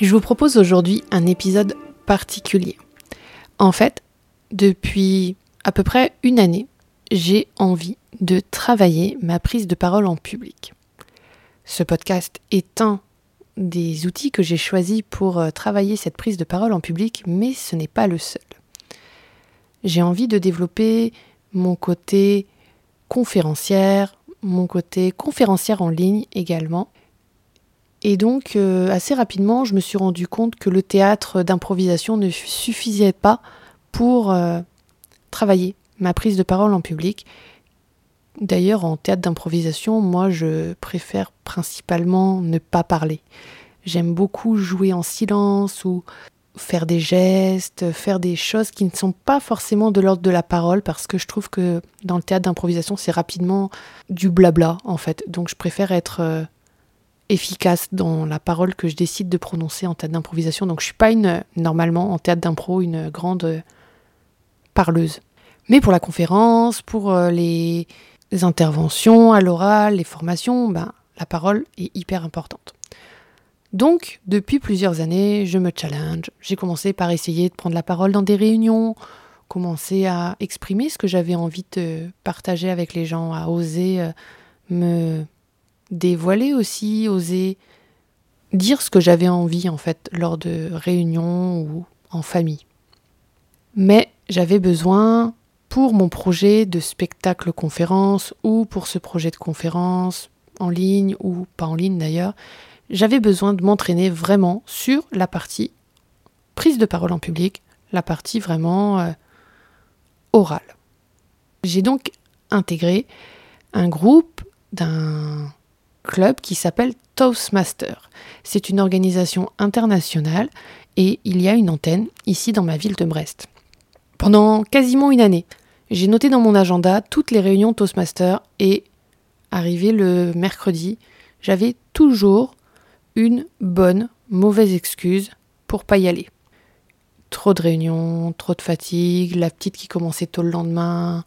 Je vous propose aujourd'hui un épisode particulier. En fait, depuis à peu près une année, j'ai envie de travailler ma prise de parole en public. Ce podcast est un des outils que j'ai choisi pour euh, travailler cette prise de parole en public, mais ce n'est pas le seul. J'ai envie de développer mon côté conférencière, mon côté conférencière en ligne également. Et donc, euh, assez rapidement, je me suis rendu compte que le théâtre d'improvisation ne suffisait pas pour euh, travailler ma prise de parole en public. D'ailleurs, en théâtre d'improvisation, moi, je préfère principalement ne pas parler. J'aime beaucoup jouer en silence ou faire des gestes, faire des choses qui ne sont pas forcément de l'ordre de la parole parce que je trouve que dans le théâtre d'improvisation, c'est rapidement du blabla en fait. Donc je préfère être euh, efficace dans la parole que je décide de prononcer en théâtre d'improvisation. Donc je suis pas une normalement en théâtre d'impro une grande euh, parleuse. Mais pour la conférence, pour euh, les, interventions à l'oral, les formations, ben, la parole est hyper importante. Donc, depuis plusieurs années, je me challenge. J'ai commencé par essayer de prendre la parole dans des réunions, commencer à exprimer ce que j'avais envie de partager avec les gens, à oser euh, me dévoiler aussi, oser dire ce que j'avais envie en fait lors de réunions ou en famille. Mais j'avais besoin pour mon projet de spectacle conférence ou pour ce projet de conférence en ligne ou pas en ligne d'ailleurs, j'avais besoin de m'entraîner vraiment sur la partie prise de parole en public, la partie vraiment euh, orale. J'ai donc intégré un groupe d'un club qui s'appelle Toastmaster. C'est une organisation internationale et il y a une antenne ici dans ma ville de Brest. Pendant quasiment une année, j'ai noté dans mon agenda toutes les réunions Toastmaster et arrivé le mercredi, j'avais toujours une bonne, mauvaise excuse pour pas y aller. Trop de réunions, trop de fatigue, la petite qui commençait tôt le lendemain,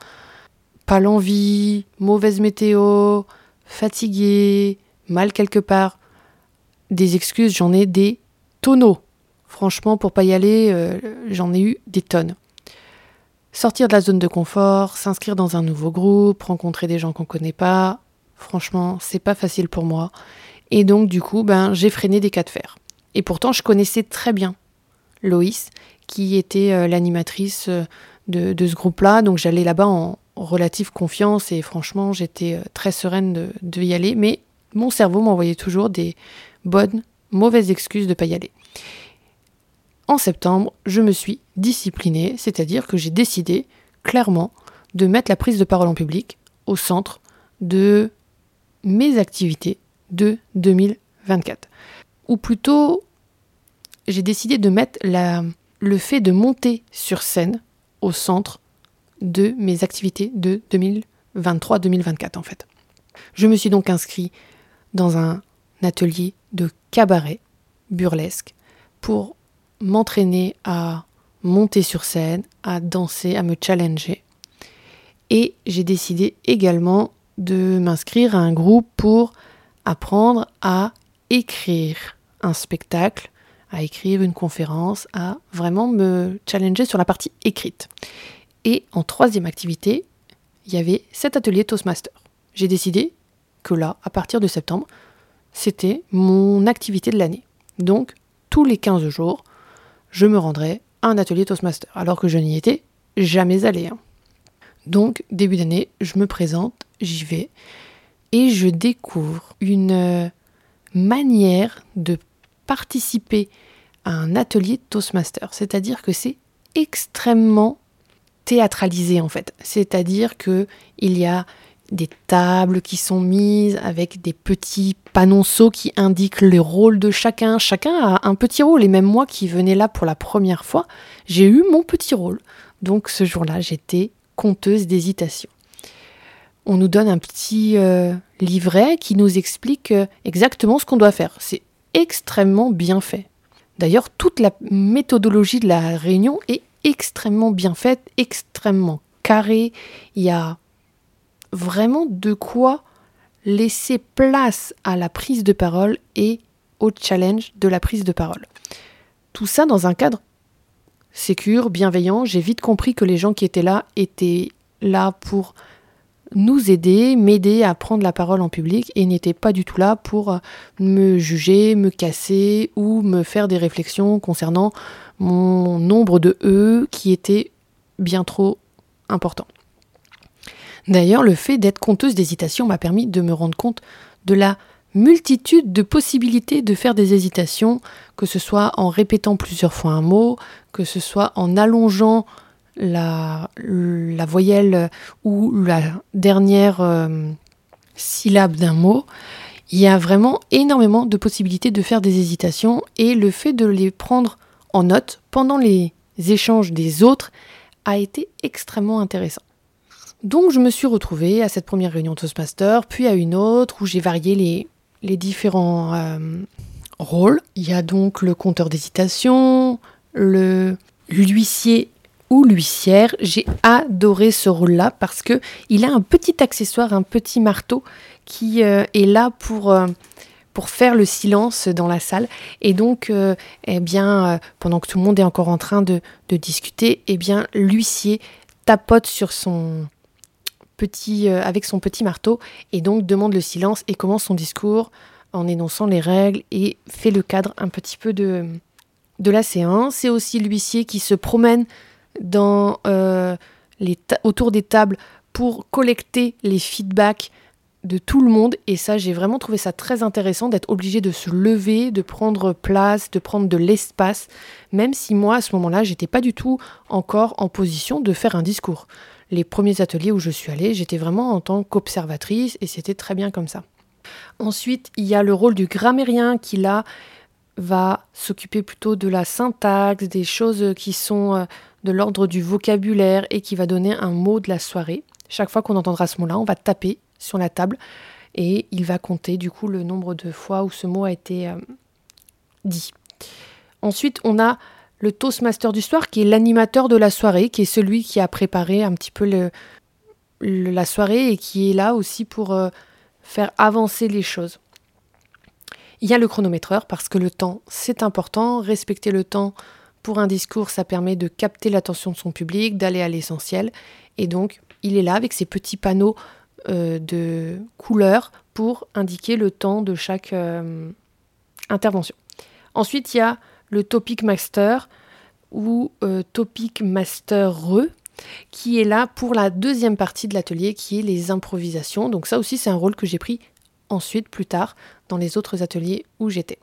pas l'envie, mauvaise météo, fatigué, mal quelque part. Des excuses, j'en ai des tonneaux. Franchement, pour pas y aller, euh, j'en ai eu des tonnes. Sortir de la zone de confort, s'inscrire dans un nouveau groupe, rencontrer des gens qu'on connaît pas, franchement, c'est pas facile pour moi. Et donc, du coup, ben, j'ai freiné des cas de fer. Et pourtant, je connaissais très bien Loïs, qui était euh, l'animatrice euh, de, ce groupe-là. Donc, j'allais là-bas en relative confiance et franchement, j'étais euh, très sereine de, y aller. Mais mon cerveau m'envoyait toujours des bonnes, mauvaises excuses de ne pas y aller. En septembre, je me suis disciplinée, c'est-à-dire que j'ai décidé clairement de mettre la prise de parole en public au centre de mes activités de 2024. Ou plutôt, j'ai décidé de mettre le fait de monter sur scène au centre de mes activités de 2023-2024 en fait. Je me suis donc inscrit dans un atelier de cabaret burlesque pour m'entraîner à monter sur scène, à danser, à me challenger. Et j'ai décidé également de m'inscrire à un groupe pour apprendre à écrire un spectacle, à écrire une conférence, à vraiment me challenger sur la partie écrite. Et en troisième activité, il y avait cet atelier Toastmaster. J'ai décidé que là, à partir de septembre, c'était mon activité de l'année. Donc, tous les 15 jours, je me rendrais à un atelier Toastmaster, alors que je n'y étais jamais allé. Hein. Donc, début d'année, je me présente, j'y vais, et je découvre une euh, manière de participer à un atelier Toastmaster. C'est-à-dire que c'est extrêmement théâtralisé en fait. C'est-à-dire que il y a des tables qui sont mises avec des petits panonceaux qui indiquent le rôle de chacun. Chacun a un petit rôle et même moi qui venais là pour la première fois, j'ai eu mon petit rôle. Donc ce jour-là, j'étais conteuse d'hésitation. On nous donne un petit euh, livret qui nous explique euh, exactement ce qu'on doit faire. C'est extrêmement bien fait. D'ailleurs, toute la méthodologie de la réunion est extrêmement bien faite, extrêmement carrée. Il y a vraiment de quoi laisser place à la prise de parole et au challenge de la prise de parole. Tout ça dans un cadre sécure, bienveillant. J'ai vite compris que les gens qui étaient là étaient là pour nous aider, m'aider à prendre la parole en public et n'étaient pas du tout là pour me juger, me casser ou me faire des réflexions concernant mon nombre de E qui était bien trop important. D'ailleurs, le fait d'être conteuse d'hésitation m'a permis de me rendre compte de la multitude de possibilités de faire des hésitations, que ce soit en répétant plusieurs fois un mot, que ce soit en allongeant la, voyelle ou la dernière euh, syllabe d'un mot. Il y a vraiment énormément de possibilités de faire des hésitations et le fait de les prendre en note pendant les échanges des autres a été extrêmement intéressant. Donc je me suis retrouvée à cette première réunion Toastmaster, puis à une autre où j'ai varié les, les différents euh, rôles. Il y a donc le compteur d'hésitation, le l'huissier ou l'huissière. J'ai adoré ce rôle-là parce que il a un petit accessoire, un petit marteau qui euh, est là pour euh, pour faire le silence dans la salle. Et donc, eh bien, pendant que tout le monde est encore en train de, discuter, eh bien, l'huissier tapote son euh, avec son petit marteau et donc demande le silence et commence son discours en énonçant les règles et fait le cadre un petit peu de, de la séance. C'est aussi l'huissier qui se promène euh, autour des tables pour collecter les feedbacks de tout le monde et ça j'ai vraiment trouvé ça très intéressant d'être obligé de se lever, de prendre place, de prendre de l'espace, même si moi à ce moment-là j'étais pas du tout encore en position de faire un discours les premiers ateliers où je suis allée, j'étais vraiment en tant qu'observatrice et c'était très bien comme ça. Ensuite, il y a le rôle du grammairien qui là va s'occuper plutôt de la syntaxe, des choses qui sont euh, de l'ordre du vocabulaire et qui va donner un mot de la soirée. Chaque fois qu'on entendra ce mot-là, on va taper sur la table et il va compter du coup le nombre de fois où ce mot a été euh, dit. Ensuite, on a le Toastmaster du soir, qui est l'animateur de la soirée, qui est celui qui a préparé un petit peu la soirée et qui est là aussi pour euh, faire avancer les choses. Il y a le chronométreur parce que le temps, c'est important. Respecter le temps pour un discours, ça permet de capter l'attention de son public, d'aller à l'essentiel. Et donc, il est là avec ses petits panneaux de couleurs pour indiquer le temps de chaque euh, intervention. Ensuite, il y a le Topic Master ou euh, Topic Master Re qui est là pour la deuxième partie de l'atelier qui est les improvisations. Donc ça aussi c'est un rôle que j'ai pris ensuite plus tard dans les autres ateliers où j'étais.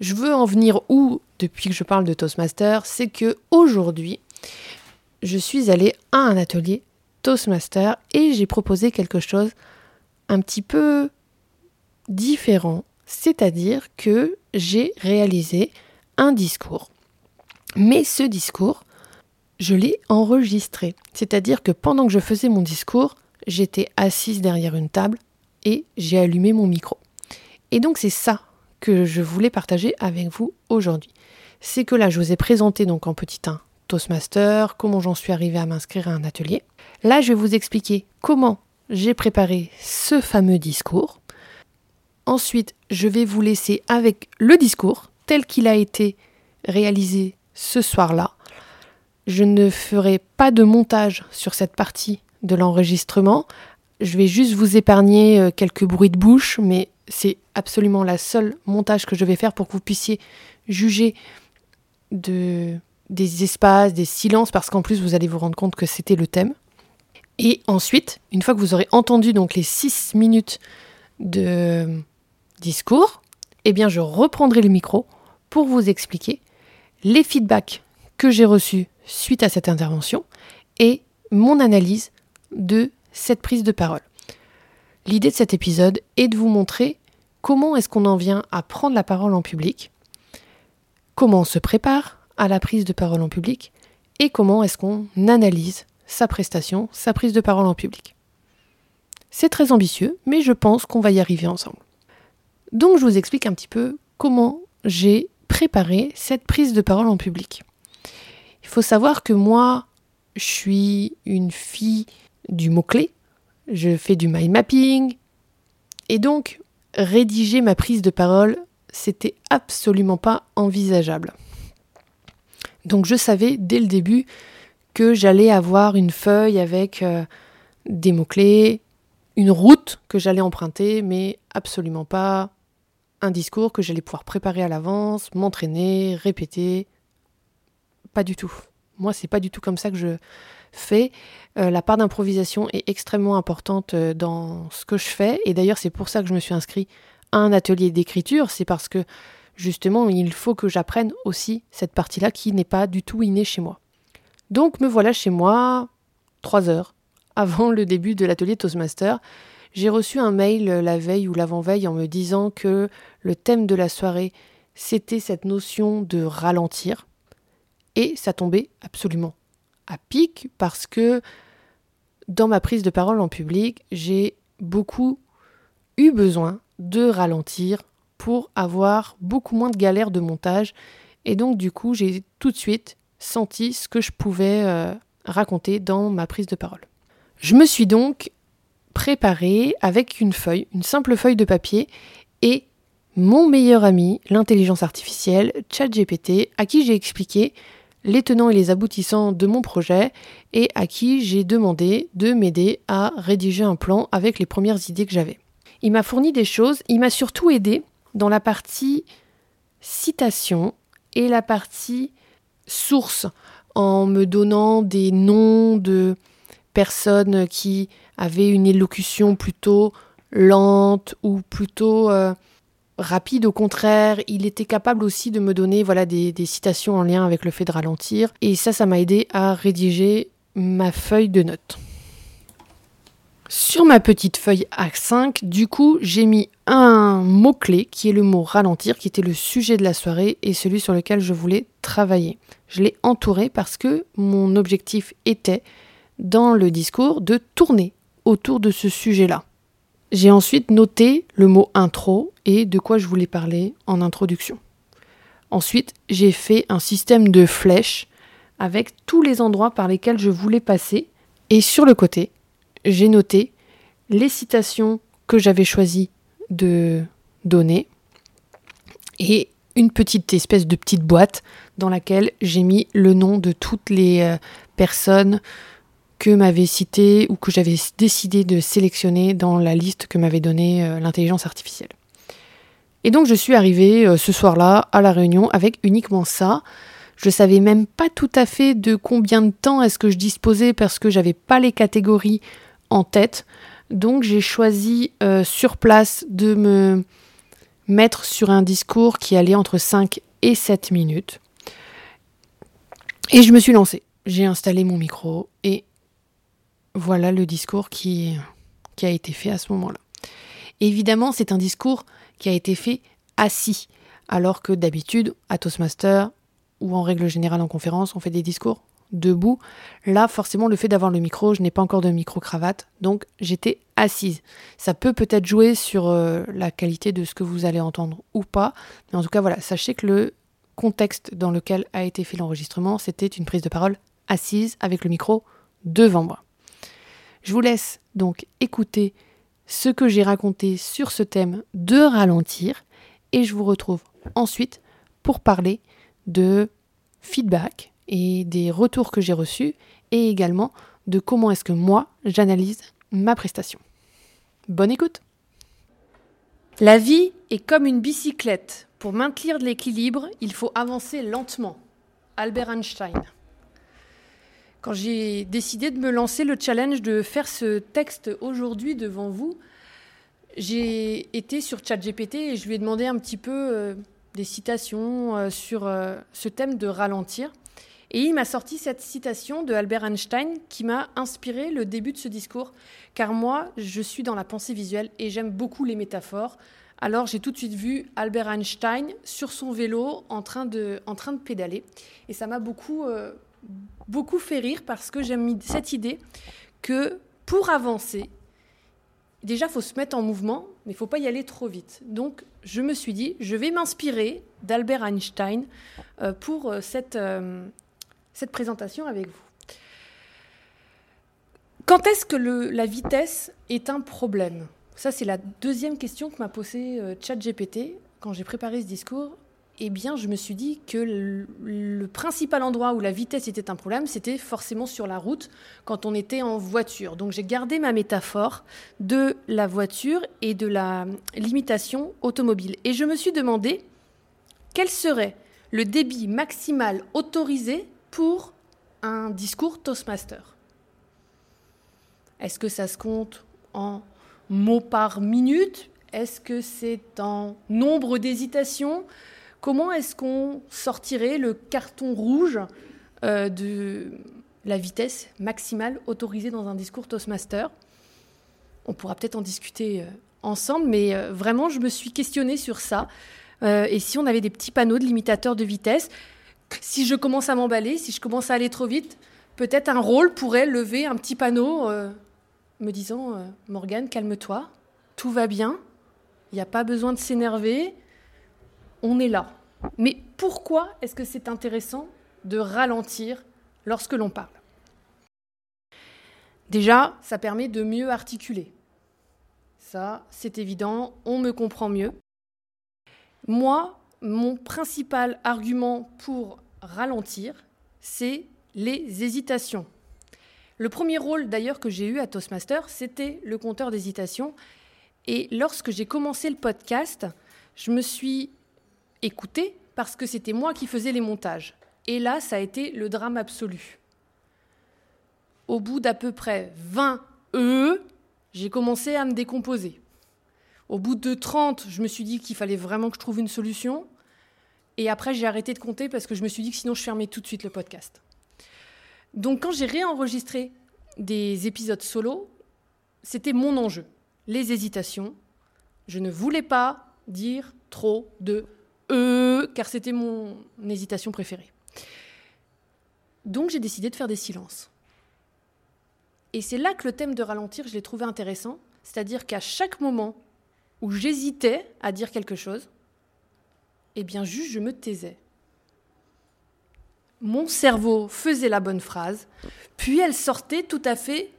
Je veux en venir où depuis que je parle de Toastmaster, c'est que aujourd'hui je suis allée à un atelier Toastmaster et j'ai proposé quelque chose un petit peu différent, c'est-à-dire que j'ai réalisé un discours. Mais ce discours, je l'ai enregistré. C'est-à-dire que pendant que je faisais mon discours, j'étais assise derrière une table et j'ai allumé mon micro. Et donc c'est ça que je voulais partager avec vous aujourd'hui. C'est que là, je vous ai présenté donc en petit 1 Toastmaster, comment j'en suis arrivée à m'inscrire à un atelier. Là, je vais vous expliquer comment j'ai préparé ce fameux discours. Ensuite, je vais vous laisser avec le discours tel qu'il a été réalisé ce soir-là. Je ne ferai pas de montage sur cette partie de l'enregistrement. Je vais juste vous épargner euh, quelques bruits de bouche, mais c'est absolument la seule montage que je vais faire pour que vous puissiez juger de, des espaces, des silences, parce qu'en plus vous allez vous rendre compte que c'était le thème. Et ensuite, une fois que vous aurez entendu donc les 6 minutes de discours, eh bien je reprendrai le micro pour vous expliquer les feedbacks que j'ai reçus suite à cette intervention et mon analyse de cette prise de parole. L'idée de cet épisode est de vous montrer comment est-ce qu'on en vient à prendre la parole en public, comment on se prépare à la prise de parole en public et comment est-ce qu'on analyse sa prestation, sa prise de parole en public. C'est très ambitieux, mais je pense qu'on va y arriver ensemble. Donc je vous explique un petit peu comment j'ai préparé cette prise de parole en public. Il faut savoir que moi, je suis une fille du mot-clé, je fais du mind mapping, et donc rédiger ma prise de parole, c'était absolument pas envisageable. Donc je savais dès le début que j'allais avoir une feuille avec euh, des mots-clés, une route que j'allais emprunter, mais absolument pas un discours que j'allais pouvoir préparer à l'avance, m'entraîner, répéter. Pas du tout. Moi, c'est pas du tout comme ça que je fais. Euh, la part d'improvisation est extrêmement importante euh, dans ce que je fais. Et d'ailleurs, c'est pour ça que je me suis inscrit à un atelier d'écriture. C'est parce que justement, il faut que j'apprenne aussi cette partie-là qui n'est pas du tout innée chez moi. Donc, me voilà chez moi trois heures avant le début de l'atelier Toastmaster. J'ai reçu un mail la veille ou l'avant-veille en me disant que le thème de la soirée, c'était cette notion de ralentir. Et ça tombait absolument à pic parce que dans ma prise de parole en public, j'ai beaucoup eu besoin de ralentir pour avoir beaucoup moins de galères de montage. Et donc du coup, j'ai tout de suite senti ce que je pouvais euh, raconter dans ma prise de parole. Je me suis donc préparée avec une feuille, une simple feuille de papier et mon meilleur ami, l'intelligence artificielle, ChatGPT, à qui j'ai expliqué les tenants et les aboutissants de mon projet et à qui j'ai demandé de m'aider à rédiger un plan avec les premières idées que j'avais. Il m'a fourni des choses, il m'a surtout aidé dans la partie citation et la partie source en me donnant des noms de personnes qui avaient une élocution plutôt lente ou plutôt euh, rapide au contraire. Il était capable aussi de me donner voilà, des, des citations en lien avec le fait de ralentir. Et ça, ça m'a aidé à rédiger ma feuille de notes. Sur ma petite feuille A5, du coup, j'ai mis un mot-clé qui est le mot ralentir, qui était le sujet de la soirée et celui sur lequel je voulais Je l'ai entouré parce que mon objectif était dans le discours de tourner autour de ce sujet-là. J'ai ensuite noté le mot intro et de quoi je voulais parler en introduction. Ensuite, j'ai fait un système de flèches avec tous les endroits par lesquels je voulais passer. Et sur le côté, j'ai noté les citations que j'avais choisi de donner et une petite espèce de petite boîte dans laquelle j'ai mis le nom de toutes les euh, personnes que m'avait cité ou que j'avais décidé de sélectionner dans la liste que m'avait donnée euh, l'intelligence artificielle. Et donc je suis arrivée euh, ce soir-là à la réunion avec uniquement ça. Je savais même pas tout à fait de combien de temps est-ce que je disposais parce que j'avais pas les catégories en tête. Donc j'ai choisi sur place de me mettre sur un discours qui allait entre 5 et 7 minutes. Et je me suis lancée. J'ai installé mon micro et voilà le discours qui, qui a été fait à ce moment-là. Évidemment, c'est un discours qui a été fait assis, alors que d'habitude, à Toastmaster ou en règle générale en conférence, on fait des discours debout. Là, forcément, le fait d'avoir le micro, je n'ai pas encore de micro-cravate, donc j'étais assise. Ça peut peut-être jouer sur euh, la qualité de ce que vous allez entendre ou pas, mais en tout cas, voilà, sachez que le contexte dans lequel a été fait l'enregistrement, c'était une prise de parole assise avec le micro devant moi. Je vous laisse donc écouter ce que j'ai raconté sur ce thème de ralentir et je vous retrouve ensuite pour parler de feedback et des retours que j'ai reçus et également de comment est-ce que moi j'analyse ma prestation. Bonne écoute La vie est comme une bicyclette. Pour maintenir de l'équilibre, il faut avancer lentement. Albert Einstein. Quand j'ai décidé de me lancer le challenge de faire ce texte aujourd'hui devant vous, j'ai été sur ChatGPT et je lui ai demandé un petit peu euh, des citations euh, sur euh, ce thème de ralentir. Et il m'a sorti cette citation de Albert Einstein qui m'a inspiré le début de ce discours, car moi, je suis dans la pensée visuelle et j'aime beaucoup les métaphores. Alors j'ai tout de suite vu Albert Einstein sur son vélo en train de, en train de pédaler. Et ça m'a beaucoup, euh, beaucoup fait rire parce que j'aime cette idée que pour avancer, déjà, il faut se mettre en mouvement, mais il ne faut pas y aller trop vite. Donc, je me suis dit, je vais m'inspirer d'Albert Einstein euh, pour euh, cette, cette présentation avec vous. Quand est-ce que la vitesse est un problème? Ça, c'est la deuxième question que m'a posée euh, ChatGPT quand j'ai préparé ce discours. Eh bien, je me suis dit que le, principal endroit où la vitesse était un problème, c'était forcément sur la route, quand on était en voiture. Donc, j'ai gardé ma métaphore de la voiture et de la limitation automobile. Et je me suis demandé quel serait le débit maximal autorisé pour un discours Toastmaster. Est-ce que ça se compte en mots par minute? Est-ce que c'est en nombre d'hésitations? Comment est-ce qu'on sortirait le carton rouge euh, de la vitesse maximale autorisée dans un discours Toastmaster? On pourra peut-être en discuter euh, ensemble, mais euh, vraiment, je me suis questionnée sur ça. Et si on avait des petits panneaux de limitateurs de vitesse si je commence à m'emballer, si je commence à aller trop vite, peut-être un rôle pourrait lever un petit panneau euh, me disant euh, Morgane, calme-toi, tout va bien, il n'y a pas besoin de s'énerver, on est là. Mais pourquoi est-ce que c'est intéressant de ralentir lorsque l'on parle? Déjà, ça permet de mieux articuler. Ça, c'est évident, on me comprend mieux. Moi, mon principal argument pour ralentir, c'est les hésitations. Le premier rôle d'ailleurs que j'ai eu à Toastmaster, c'était le compteur d'hésitation. Et lorsque j'ai commencé le podcast, je me suis écoutée parce que c'était moi qui faisais les montages. Et là, ça a été le drame absolu. Au bout d'à peu près 20 E, j'ai commencé à me décomposer. Au bout de 30, je me suis dit qu'il fallait vraiment que je trouve une solution. Et après, j'ai arrêté de compter parce que je me suis dit que sinon, je fermais tout de suite le podcast. Donc, quand j'ai réenregistré des épisodes solo, c'était mon enjeu. Les hésitations. Je ne voulais pas dire trop de E, car c'était mon hésitation préférée. Donc, j'ai décidé de faire des silences. Et c'est là que le thème de ralentir, je l'ai trouvé intéressant. C'est-à-dire qu'à chaque moment où j'hésitais à dire quelque chose, eh bien juste je me taisais. Mon cerveau faisait la bonne phrase, puis elle sortait tout à fait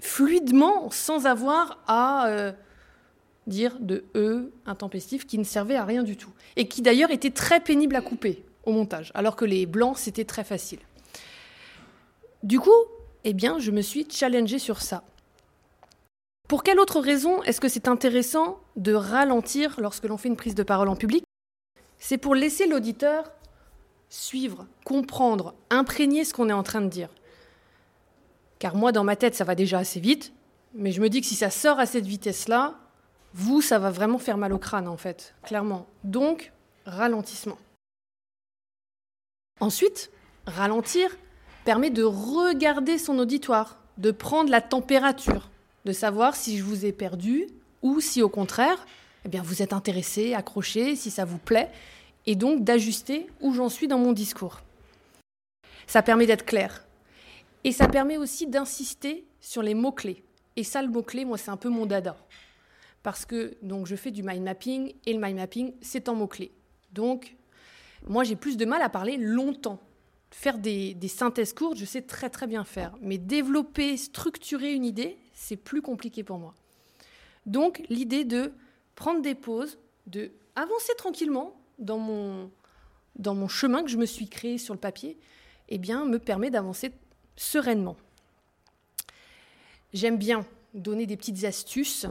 fluidement, sans avoir à euh, dire de E intempestif qui ne servait à rien du tout. Et qui d'ailleurs était très pénible à couper au montage, alors que les blancs, c'était très facile. Du coup, eh bien, je me suis challengée sur ça. Pour quelle autre raison est-ce que c'est intéressant de ralentir lorsque l'on fait une prise de parole en public? C'est pour laisser l'auditeur suivre, comprendre, imprégner ce qu'on est en train de dire. Car moi, dans ma tête, ça va déjà assez vite, mais je me dis que si ça sort à cette vitesse-là, vous, ça va vraiment faire mal au crâne, en fait, clairement. Donc, ralentissement. Ensuite, ralentir permet de regarder son auditoire, de prendre la température de savoir si je vous ai perdu ou si au contraire, eh bien, vous êtes intéressé, accroché, si ça vous plaît, et donc d'ajuster où j'en suis dans mon discours. Ça permet d'être clair. Et ça permet aussi d'insister sur les mots-clés. Et ça, le mot-clé, moi, c'est un peu mon dada. Parce que donc, je fais du mind mapping, et le mind mapping, c'est en mots-clés. Donc, moi, j'ai plus de mal à parler longtemps. Faire des, des synthèses courtes, je sais très très bien faire. Mais développer, structurer une idée, c'est plus compliqué pour moi. Donc l'idée de prendre des pauses, de avancer tranquillement dans mon, chemin que je me suis créé sur le papier, eh bien, me permet d'avancer sereinement. J'aime bien donner des petites astuces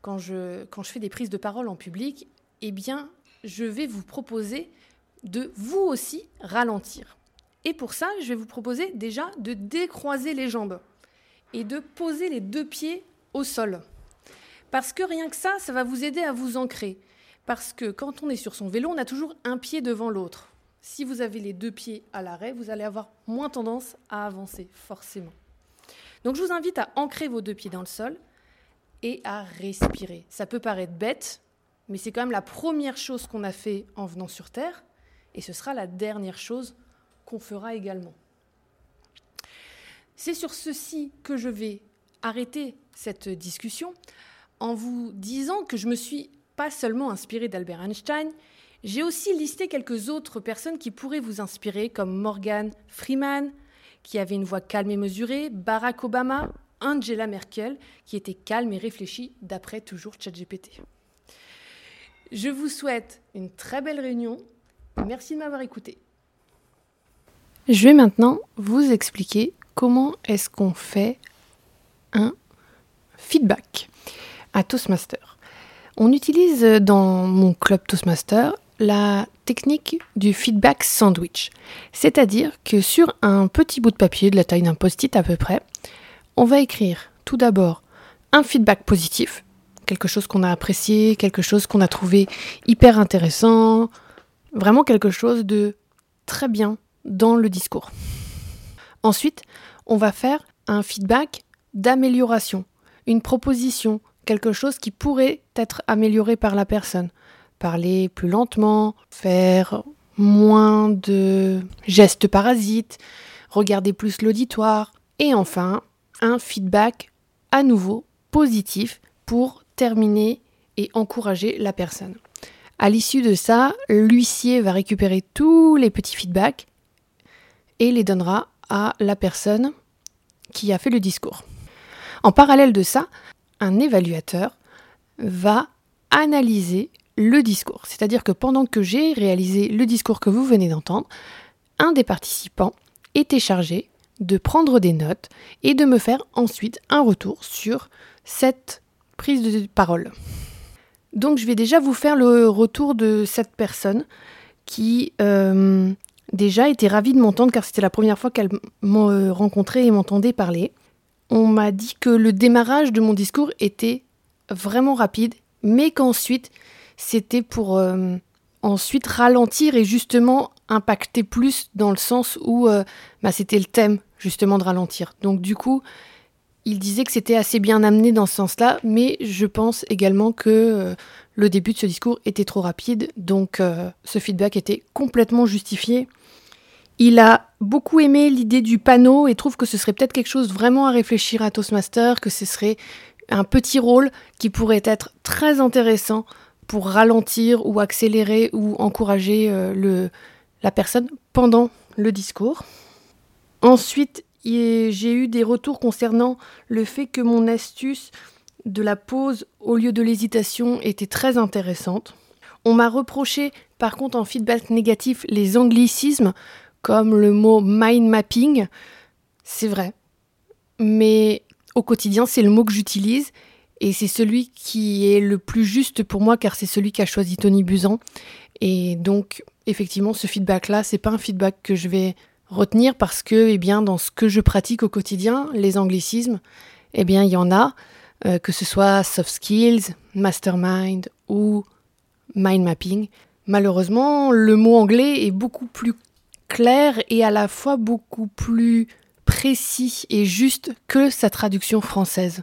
quand je, quand je fais des prises de parole en public. Eh bien, je vais vous proposer de vous aussi ralentir. Et pour ça, je vais vous proposer déjà de décroiser les jambes et de poser les deux pieds au sol. Parce que rien que ça, ça va vous aider à vous ancrer. Parce que quand on est sur son vélo, on a toujours un pied devant l'autre. si vous avez les deux pieds à l'arrêt, vous allez avoir moins tendance à avancer, forcément. Donc je vous invite à ancrer vos deux pieds dans le sol et à respirer. Ça peut paraître bête, mais c'est quand même la première chose qu'on a fait en venant sur Terre, et ce sera la dernière chose qu'on fera également. C'est sur ceci que je vais arrêter cette discussion en vous disant que je me suis pas seulement inspirée d'Albert Einstein, j'ai aussi listé quelques autres personnes qui pourraient vous inspirer, comme Morgan Freeman, qui avait une voix calme et mesurée, Barack Obama, Angela Merkel, qui était calme et réfléchie, d'après toujours ChatGPT. Je vous souhaite une très belle réunion. Merci de m'avoir écouté. Je vais maintenant vous expliquer comment est-ce qu'on fait un feedback à Toastmaster? On utilise dans mon club Toastmaster la technique du feedback sandwich. C'est-à-dire que sur un petit bout de papier de la taille d'un post-it à peu près, on va écrire tout d'abord un feedback positif, quelque chose qu'on a apprécié, quelque chose qu'on a trouvé hyper intéressant, vraiment quelque chose de très bien dans le discours. Ensuite, on va faire un feedback d'amélioration, une proposition, quelque chose qui pourrait être amélioré par la personne. Parler plus lentement, faire moins de gestes parasites, regarder plus l'auditoire. Et enfin, un feedback à nouveau positif pour terminer et encourager la personne. À l'issue de ça, l'huissier va récupérer tous les petits feedbacks et les donnera à la personne qui a fait le discours. En parallèle de ça, un évaluateur va analyser le discours. C'est-à-dire que pendant que j'ai réalisé le discours que vous venez d'entendre, un des participants était chargé de prendre des notes et de me faire ensuite un retour sur cette prise de parole. Donc je vais déjà vous faire le retour de cette personne qui euh, déjà était ravie de m'entendre car c'était la première fois qu'elle m'a rencontré et m'entendait parler. On m'a dit que le démarrage de mon discours était vraiment rapide, mais qu'ensuite c'était pour euh, ensuite ralentir et justement impacter plus dans le sens où euh, bah, c'était le thème justement de ralentir. Donc du coup, il disait que c'était assez bien amené dans ce sens-là, mais je pense également que euh, le début de ce discours était trop rapide, donc ce feedback était complètement justifié. Il a beaucoup aimé l'idée du panneau et trouve que ce serait peut-être quelque chose vraiment à réfléchir à Toastmaster, que ce serait un petit rôle qui pourrait être très intéressant pour ralentir ou accélérer ou encourager euh, le, la personne pendant le discours. Ensuite, j'ai eu des retours concernant le fait que mon astuce de la pause au lieu de l'hésitation était très intéressante. On m'a reproché par contre en feedback négatif les anglicismes comme le mot mind mapping. C'est vrai. Mais au quotidien, c'est le mot que j'utilise et c'est celui qui est le plus juste pour moi car c'est celui qu'a choisi Tony Buzan. Et donc, effectivement, ce feedback-là, c'est pas un feedback que je vais retenir parce que, eh bien, dans ce que je pratique au quotidien, les anglicismes, eh bien, il y en a, euh, que ce soit soft skills, mastermind ou mind mapping. Malheureusement, le mot anglais est beaucoup plus clair et à la fois beaucoup plus précis et juste que sa traduction française.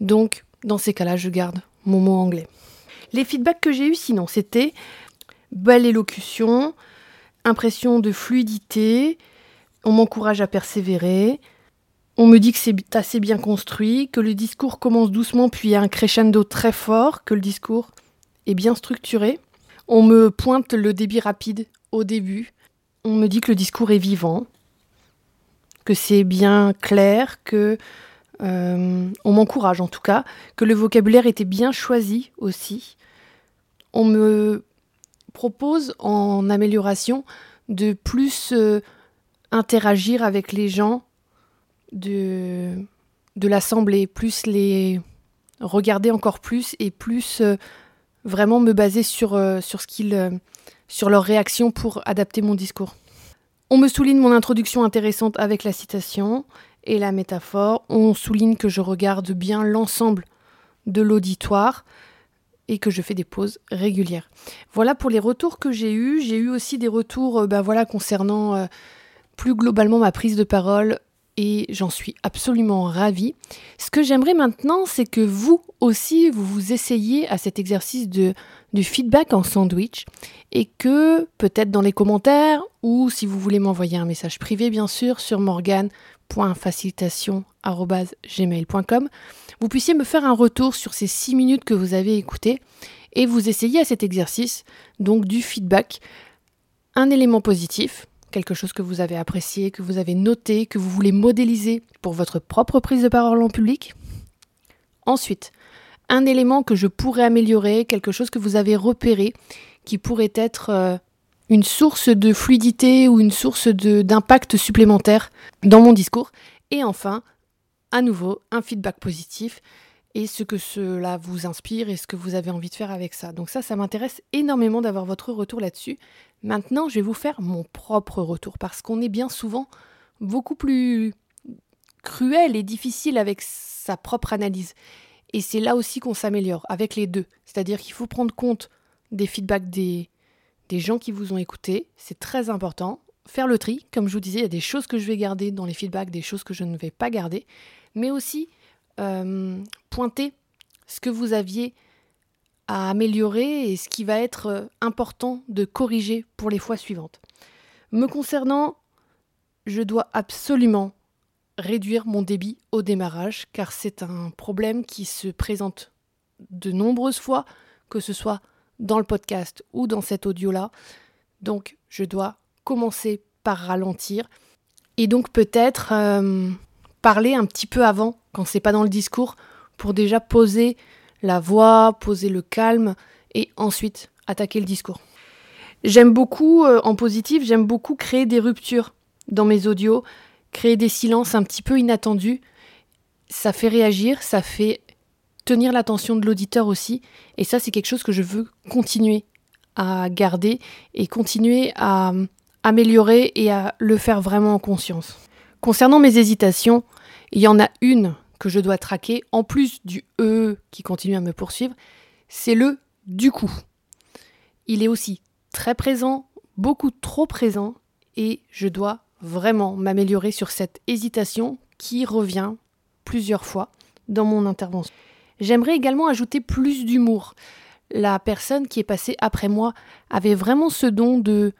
Donc, dans ces cas-là, je garde mon mot anglais. Les feedbacks que j'ai eus sinon, c'était belle élocution, impression de fluidité, on m'encourage à persévérer, on me dit que c'est assez bien construit, que le discours commence doucement puis a un crescendo très fort, que le discours est bien structuré. On me pointe le débit rapide au début. On me dit que le discours est vivant, que c'est bien clair, que euh, on m'encourage en tout cas, que le vocabulaire était bien choisi aussi. On me propose en amélioration de plus euh, interagir avec les gens de, de l'assemblée, plus les regarder encore plus et plus euh, vraiment me baser sur, sur, ce qu'ils, sur leur réaction pour adapter mon discours. On me souligne mon introduction intéressante avec la citation et la métaphore. On souligne que je regarde bien l'ensemble de l'auditoire et que je fais des pauses régulières. Voilà pour les retours que j'ai eus. J'ai eu aussi des retours bah, voilà, concernant plus globalement ma prise de parole et j'en suis absolument ravie. Ce que j'aimerais maintenant, c'est que vous aussi, vous vous essayiez à cet exercice de, du feedback en sandwich et que peut-être dans les commentaires ou si vous voulez m'envoyer un message privé, bien sûr, sur morgan.facilitation.gmail.com, vous puissiez me faire un retour sur ces six minutes que vous avez écoutées et vous essayez à cet exercice, donc du feedback, un élément positif, quelque chose que vous avez apprécié, que vous avez noté, que vous voulez modéliser pour votre propre prise de parole en public. Ensuite, un élément que je pourrais améliorer, quelque chose que vous avez repéré, qui pourrait être euh, une source de fluidité ou une source d'impact supplémentaire dans mon discours. Et enfin, à nouveau, un feedback positif et ce que cela vous inspire et ce que vous avez envie de faire avec ça. Donc ça, ça m'intéresse énormément d'avoir votre retour là-dessus. Maintenant, je vais vous faire mon propre retour parce qu'on est bien souvent beaucoup plus cruel et difficile avec sa propre analyse. Et c'est là aussi qu'on s'améliore, avec les deux. C'est-à-dire qu'il faut prendre compte des feedbacks des, des gens qui vous ont écouté, c'est très important. Faire le tri, comme je vous disais, il y a des choses que je vais garder dans les feedbacks, des choses que je ne vais pas garder, mais aussi euh, pointer ce que vous aviez à améliorer et ce qui va être euh, important de corriger pour les fois suivantes. Me concernant, je dois absolument réduire mon débit au démarrage car c'est un problème qui se présente de nombreuses fois, que ce soit dans le podcast ou dans cet audio-là. Donc je dois commencer par ralentir et donc peut-être euh, parler un petit peu avant, quand c'est pas dans le discours, pour déjà poser la voix, poser le calme et ensuite attaquer le discours. J'aime beaucoup, euh, en positif, j'aime beaucoup créer des ruptures dans mes audios, créer des silences un petit peu inattendus. Ça fait réagir, ça fait tenir l'attention de l'auditeur aussi. Et ça, c'est quelque chose que je veux continuer à garder et continuer à améliorer et à le faire vraiment en conscience. Concernant mes hésitations, il y en a une que je dois traquer, en plus du E qui continue à me poursuivre, c'est le du coup. Il est aussi très présent, beaucoup trop présent, et je dois vraiment m'améliorer sur cette hésitation qui revient plusieurs fois dans mon intervention. J'aimerais également ajouter plus d'humour. La personne qui est passée après moi avait vraiment ce don de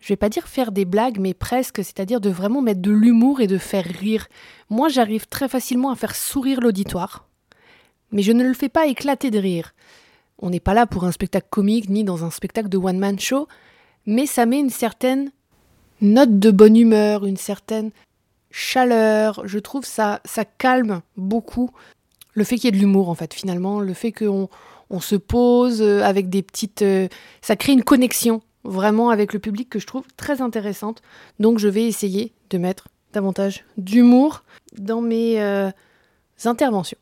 je vais pas dire faire des blagues, mais presque, c'est-à-dire de vraiment mettre de l'humour et de faire rire. Moi, j'arrive très facilement à faire sourire l'auditoire, mais je ne le fais pas éclater de rire. On n'est pas là pour un spectacle comique ni dans un spectacle de one-man show, mais ça met une certaine note de bonne humeur, une certaine chaleur. Je trouve ça, ça calme beaucoup le fait qu'il y ait de l'humour en fait finalement, le fait qu'on on se pose euh, avec des petites, euh, ça crée une connexion vraiment avec le public que je trouve très intéressante. Donc je vais essayer de mettre davantage d'humour dans mes euh, interventions.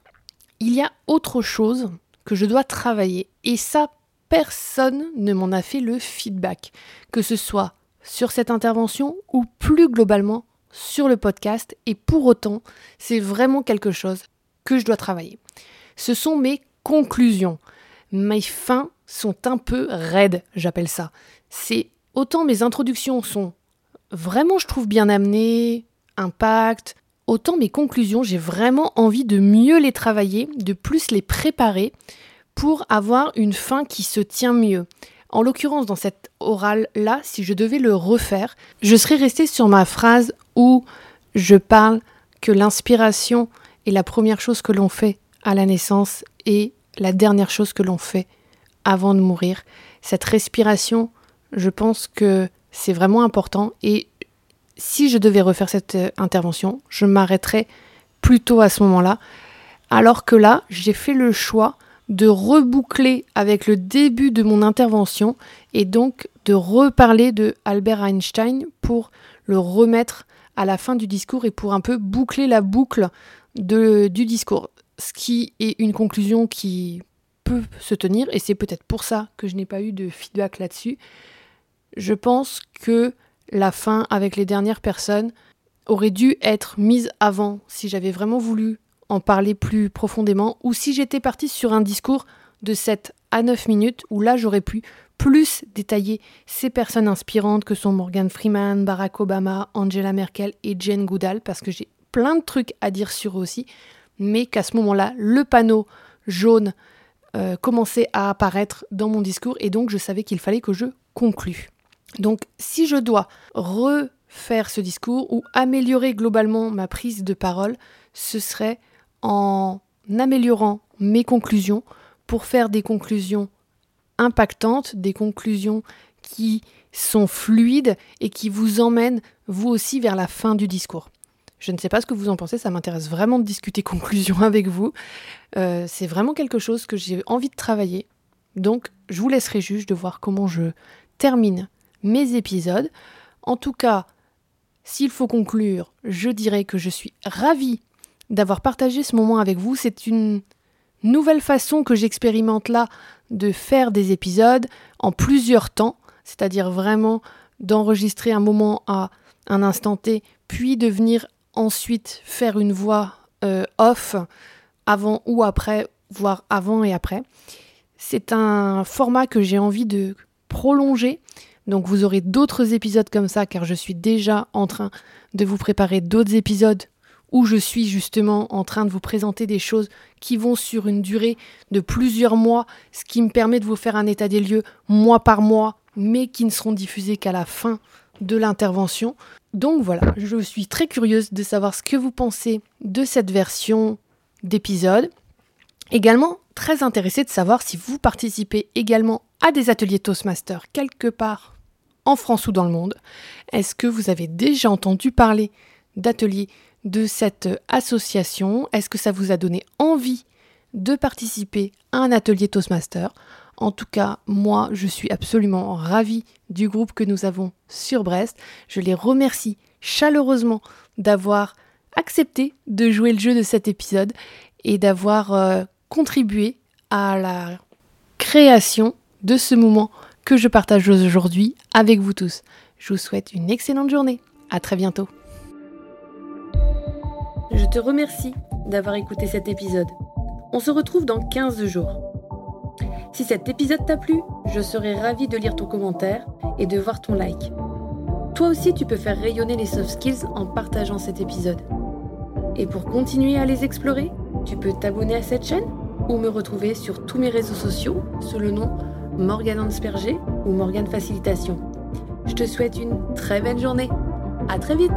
Il y a autre chose que je dois travailler et ça, personne ne m'en a fait le feedback, que ce soit sur cette intervention ou plus globalement sur le podcast et pour autant, c'est vraiment quelque chose que je dois travailler. Ce sont mes conclusions. Mes fins sont un peu raides, j'appelle ça c'est autant mes introductions sont vraiment, je trouve, bien amenées, impact, autant mes conclusions, j'ai vraiment envie de mieux les travailler, de plus les préparer pour avoir une fin qui se tient mieux. En l'occurrence, dans cette orale-là, si je devais le refaire, je serais restée sur ma phrase où je parle que l'inspiration est la première chose que l'on fait à la naissance et la dernière chose que l'on fait avant de mourir. Cette respiration je pense que c'est vraiment important et si je devais refaire cette euh, intervention, je m'arrêterais plutôt à ce moment-là. Alors que là, j'ai fait le choix de reboucler avec le début de mon intervention et donc de reparler de Albert Einstein pour le remettre à la fin du discours et pour un peu boucler la boucle du discours. Ce qui est une conclusion qui peut se tenir et c'est peut-être pour ça que je n'ai pas eu de feedback là-dessus je pense que la fin avec les dernières personnes aurait dû être mise avant si j'avais vraiment voulu en parler plus profondément ou si j'étais partie sur un discours de 7 à 9 minutes où là j'aurais pu plus détailler ces personnes inspirantes que sont Morgan Freeman, Barack Obama, Angela Merkel et Jane Goodall parce que j'ai plein de trucs à dire sur eux aussi, mais qu'à ce moment-là, le panneau jaune euh, commençait à apparaître dans mon discours et donc je savais qu'il fallait que je conclue. Donc si je dois refaire ce discours ou améliorer globalement ma prise de parole, ce serait en améliorant mes conclusions pour faire des conclusions impactantes, des conclusions qui sont fluides et qui vous emmènent vous aussi vers la fin du discours. Je ne sais pas ce que vous en pensez, ça m'intéresse vraiment de discuter conclusion avec vous. Euh, c'est vraiment quelque chose que j'ai envie de travailler. Donc, je vous laisserai juge de voir comment je termine mes épisodes. En tout cas, s'il faut conclure, je dirais que je suis ravie d'avoir partagé ce moment avec vous. C'est une nouvelle façon que j'expérimente là de faire des épisodes en plusieurs temps, c'est-à-dire vraiment d'enregistrer un moment à un instant T, puis de venir ensuite faire une voix euh, off avant ou après, voire avant et après. C'est un format que j'ai envie de prolonger. Donc vous aurez d'autres épisodes comme ça car je suis déjà en train de vous préparer d'autres épisodes où je suis justement en train de vous présenter des choses qui vont sur une durée de plusieurs mois, ce qui me permet de vous faire un état des lieux mois par mois, mais qui ne seront diffusés qu'à la fin de l'intervention. Donc voilà, je suis très curieuse de savoir ce que vous pensez de cette version d'épisode. Également, très intéressée de savoir si vous participez également à des ateliers Toastmaster quelque part en France ou dans le monde. Est-ce que vous avez déjà entendu parler d'ateliers de cette association? Est-ce que ça vous a donné envie de participer à un atelier Toastmaster? En tout cas, moi, je suis absolument ravie du groupe que nous avons sur Brest. Je les remercie chaleureusement d'avoir accepté de jouer le jeu de cet épisode et d'avoir euh, contribué à la création de ce moment que je partage aujourd'hui avec vous tous. Je vous souhaite une excellente journée. À très bientôt. Je te remercie d'avoir écouté cet épisode. On se retrouve dans 15 jours. Si cet épisode t'a plu, je serai ravie de lire ton commentaire et de voir ton like. Toi aussi, tu peux faire rayonner les soft skills en partageant cet épisode. Et pour continuer à les explorer, tu peux t'abonner à cette chaîne ou me retrouver sur tous mes réseaux sociaux sous le nom Morgane Ansperger ou Morgane Facilitation. Je te souhaite une très belle journée. À très vite!